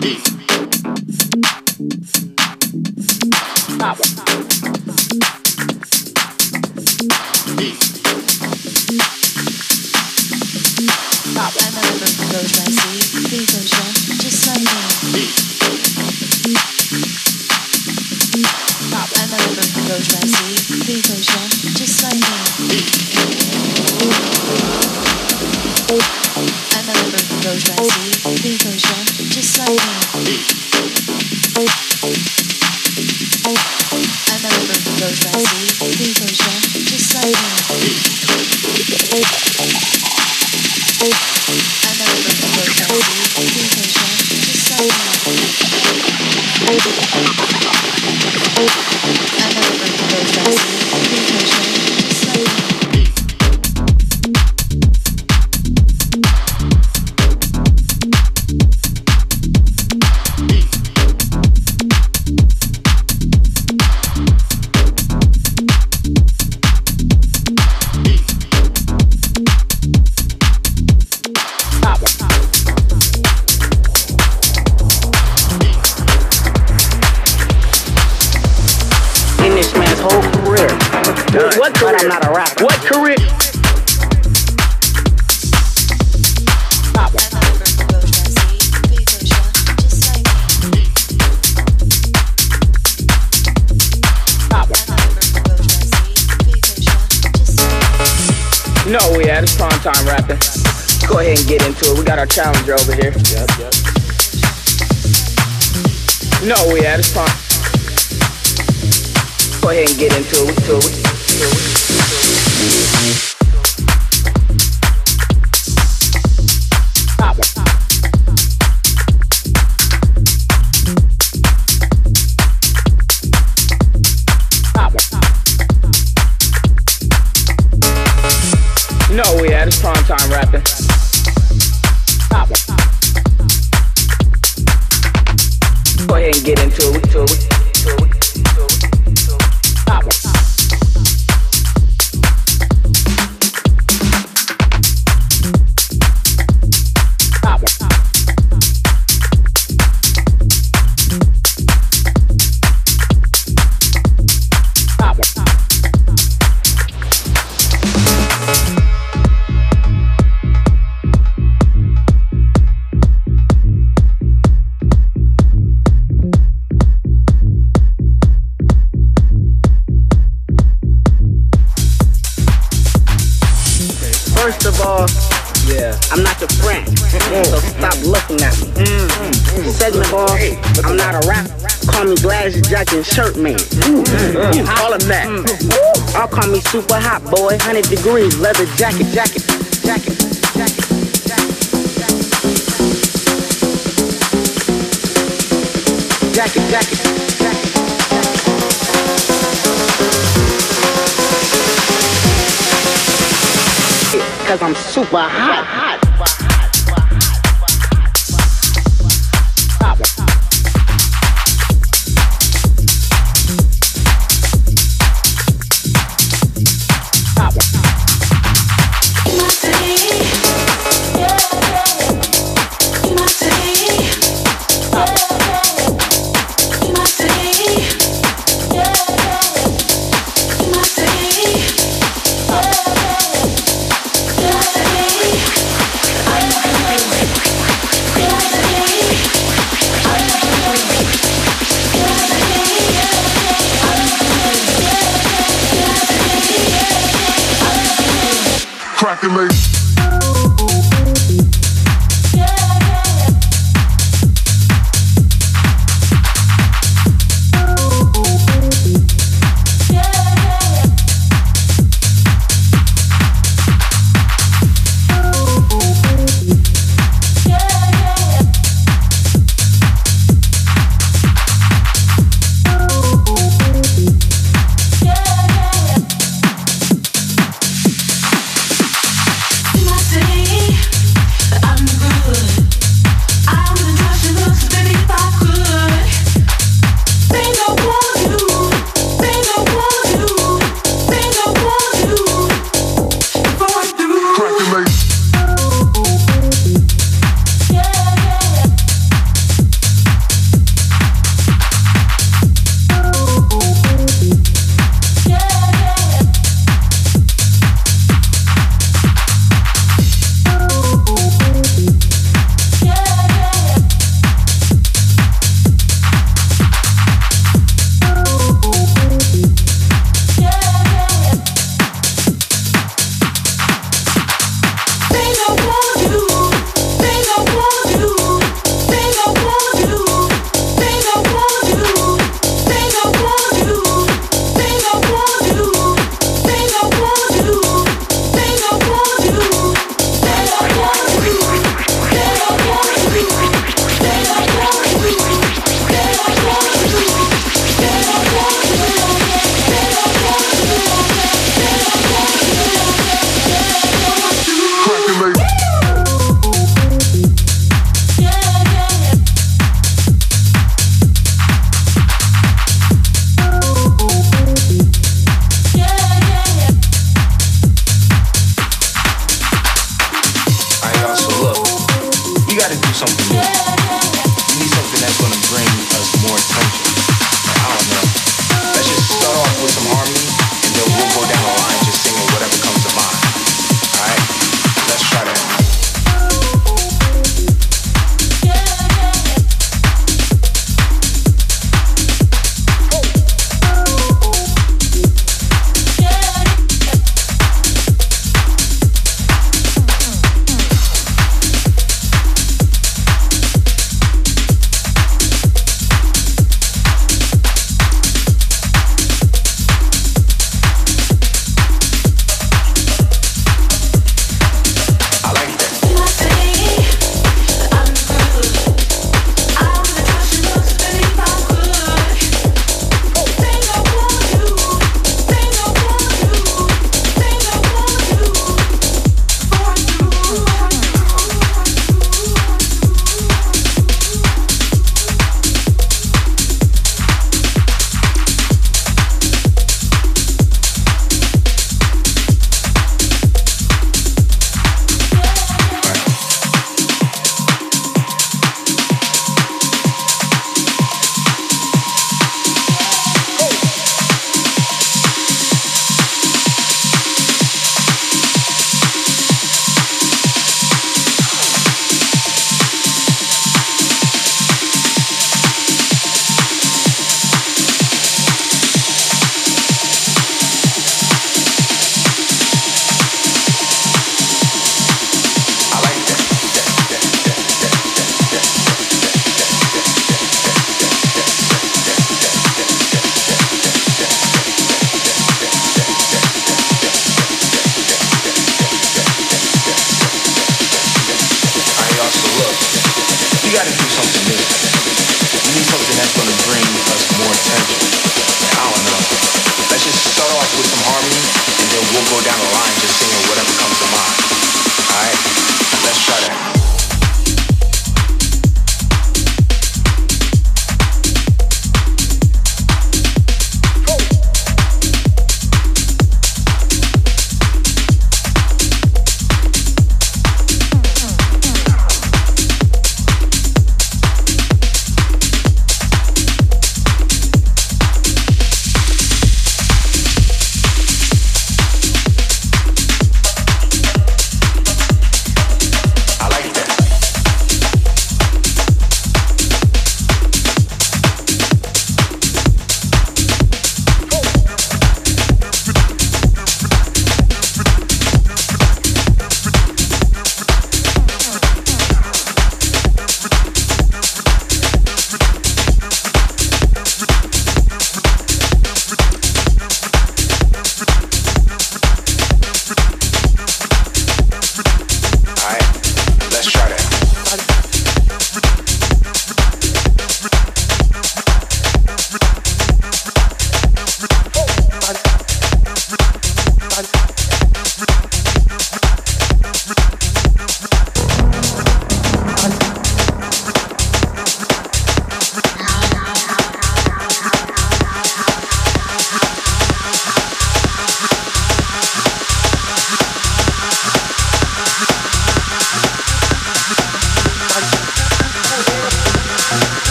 Stop. Stop.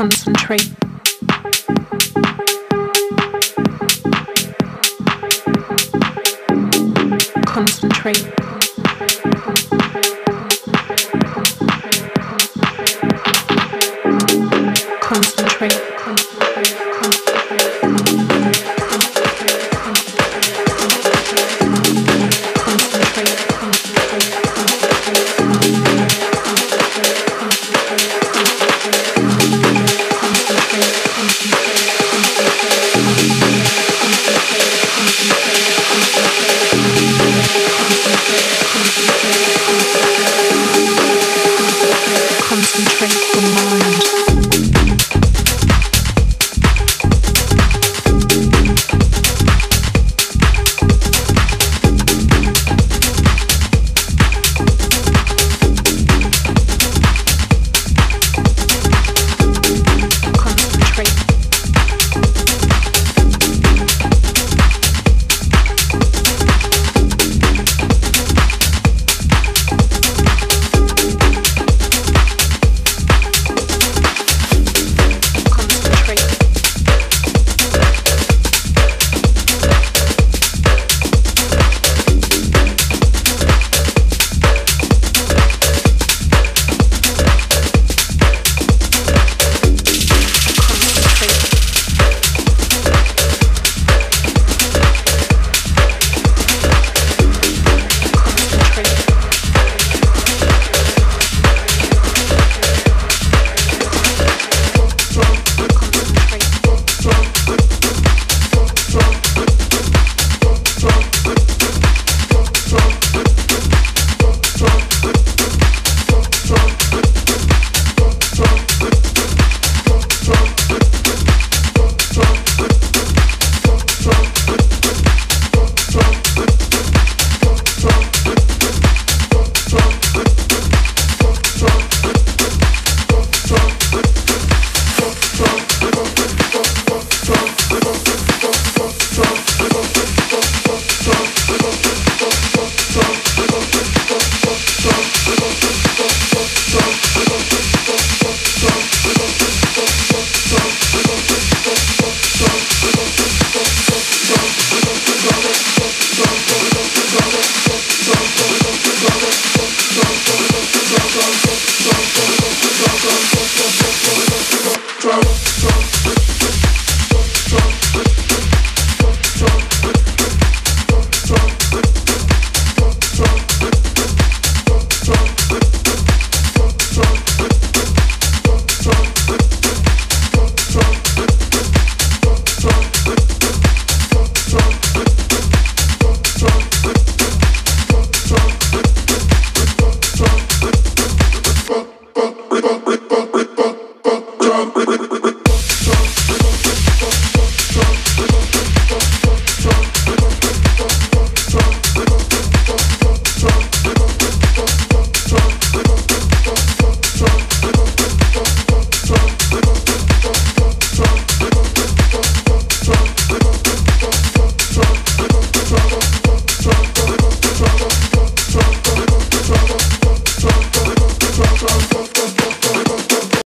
concentrate. Concentrate.